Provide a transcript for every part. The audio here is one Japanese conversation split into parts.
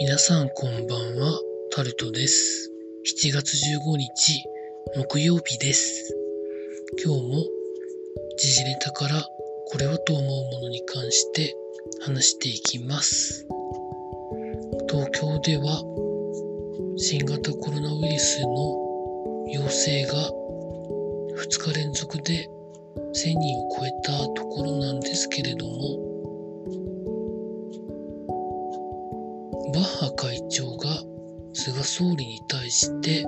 皆さんこんばんは、タルトです。7月15日、木曜日です。今日も時事ネタからこれはと思うものに関して話していきます。東京では新型コロナウイルスの陽性が2日連続で1000人を超えたところなんですけれど理に対して、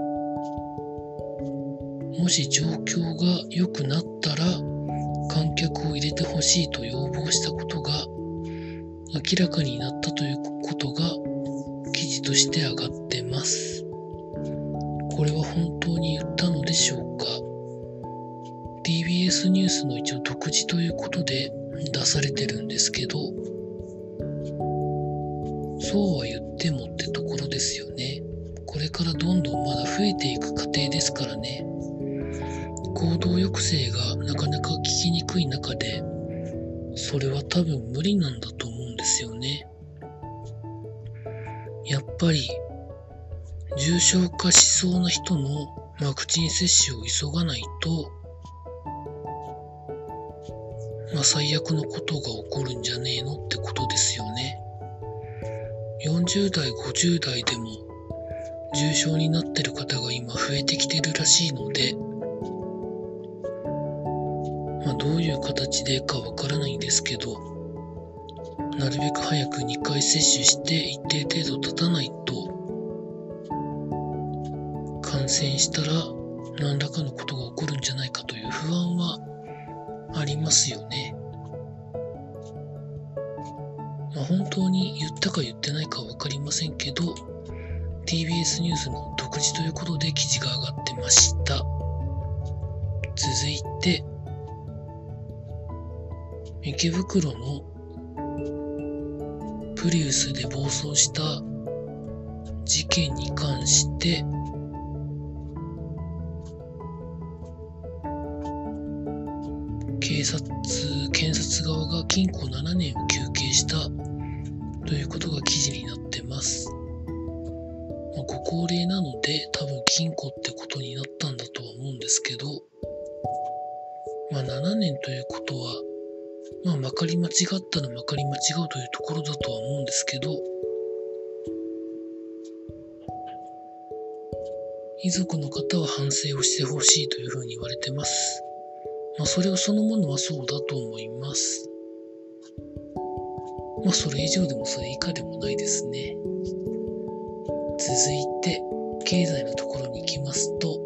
もし状況が良くなったら観客を入れてほしいと要望したことが明らかになったということが記事として上がってます。これは本当に言ったのでしょうか ?TBS ニュースの一応独自ということで出されてるんですけど、そうは言ってもってところですよね。れからどんどんまだ増えていく過程ですからね。行動抑制がなかなか効きにくい中で、それは多分無理なんだと思うんですよね。やっぱり、重症化しそうな人のワクチン接種を急がないと、まあ最悪のことが起こるんじゃねえのってことですよね。40代、50代でも重症になってる方が今増えてきてるらしいので、まあどういう形でかわからないんですけど、なるべく早く2回接種して一定程度経たないと、感染したら何らかのことが起こるんじゃないかという不安はありますよね。まあ、本当に言ったか言ってないかは分かりませんけど、TBS ニュースの独自ということで記事が上がってました。続いて、池袋のプリウスで暴走した事件に関して、警察、検察側が禁錮7年を求刑したということが記事になってます。ご高齢なので多分禁錮ってことになったんだとは思うんですけど、まあ7年ということは、まあまかり間違ったらまかり間違うというところだとは思うんですけど、遺族の方は反省をしてほしいというふうに言われてます。まあそれをそのものはそうだと思います。まあそれ以上でもそれ以下でもないですね。続いて、経済のところに行きますと、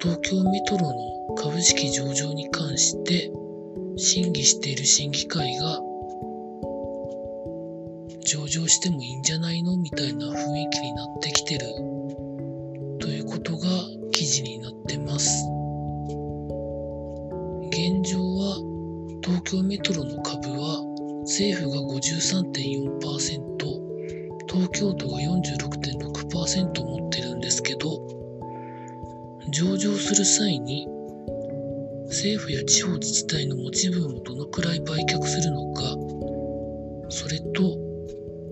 東京メトロの株式上場に関して審議している審議会が上場してもいいんじゃないのみたいな雰囲気になってきてるということが記事になってます。現状は東京メトロの株は政府が53.4%東京都が46.6%持ってるんですけど上場する際に政府や地方自治体の持ち分をどのくらい売却するのかそれと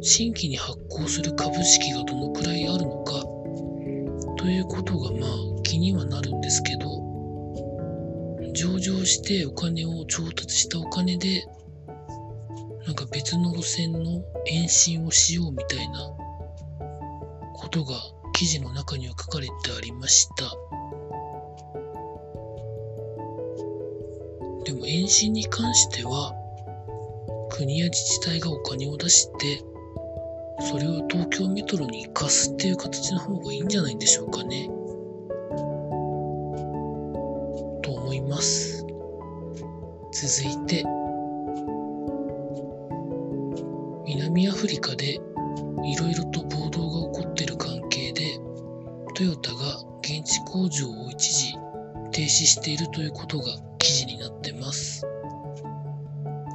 新規に発行する株式がどのくらいあるのかということがまあ気にはなるんですけど上場してお金を調達したお金でなんか別の路線の延伸をしようみたいなことが記事の中には書かれてありました。でも延伸に関しては国や自治体がお金を出してそれを東京メトロに貸すっていう形の方がいいんじゃないんでしょうかね。と思います。続いて南アフリカでいろいろと暴動が起こっている関係でトヨタが現地工場を一時停止しているということが記事になってます。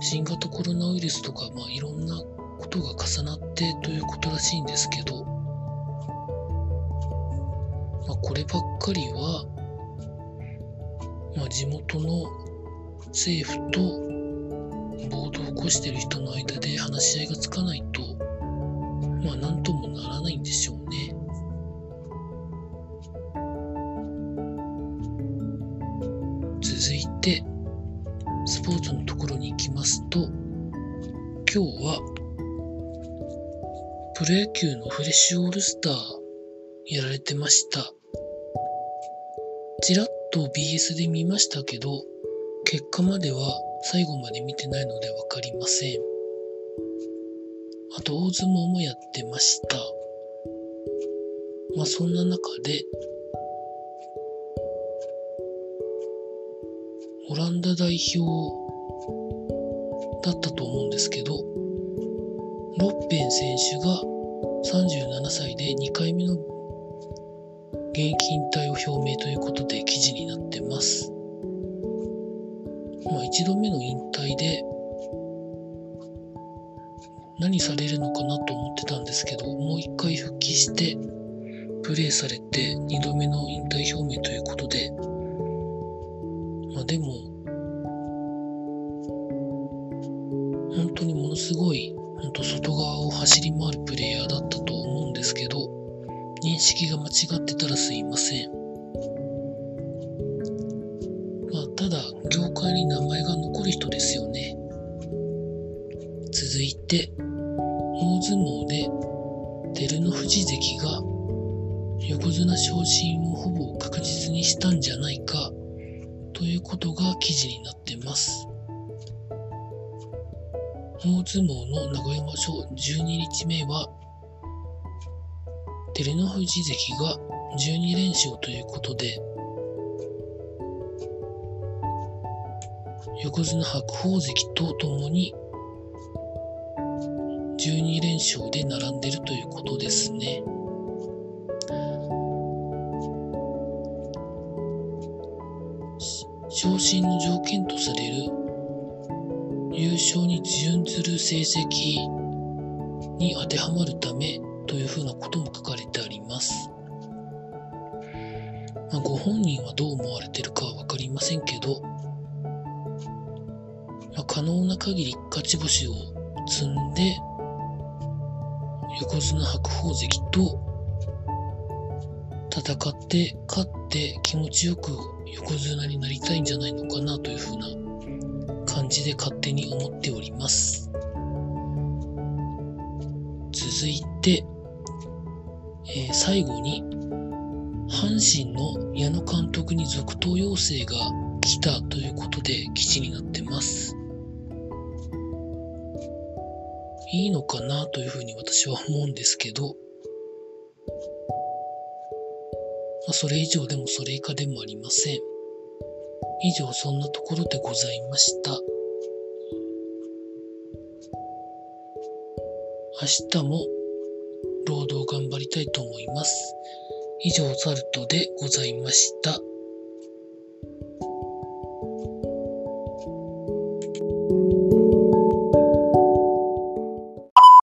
新型コロナウイルスとか、まあ、いろんなことが重なってということらしいんですけど、まあ、こればっかりは、まあ、地元の政府と暴動を起こしている人の間で話し合いがつかないとまあなんともならないんでしょうね。続いて、スポーツのところに行きますと、今日は、プロ野球のフレッシュオールスターやられてました。ちらっと BS で見ましたけど、結果までは最後まで見てないのでわかりません。あと、大相撲もやってました。まあ、そんな中で、オランダ代表だったと思うんですけど、ロッペン選手が37歳で2回目の現役引退を表明ということで記事になってます。まあ、1度目の引退で何されるのかなと思ってたんですけど、もう一回復帰してプレーされて2度目の引退ただ、業界に名前が残る人ですよね。続いて、大相撲で照ノ富士関が横綱昇進をほぼ確実にしたんじゃないかということが記事になってます。大相撲の名古屋場所12日目は照ノ富士関が12連勝ということで、横綱白鵬関とともに12連勝で並んでるということですね。昇進の条件とされる優勝に準ずる成績に当てはまるためというふうなことも書かれてあります。まあ、ご本人はどう思われてるかは分かりませんけど、可能な限り勝ち星を積んで、横綱白鵬関と戦って勝って気持ちよく横綱になりたいんじゃないのかなというふうな感じで勝手に思っております。続いて、えー、最後に、阪神の矢野監督に続投要請が来たということで記事になってます。いいのかなというふうに私は思うんですけど、まあ、それ以上でもそれ以下でもありません。以上そんなところでございました。明日も労働頑張りたいと思います。以上、ザルトでございました。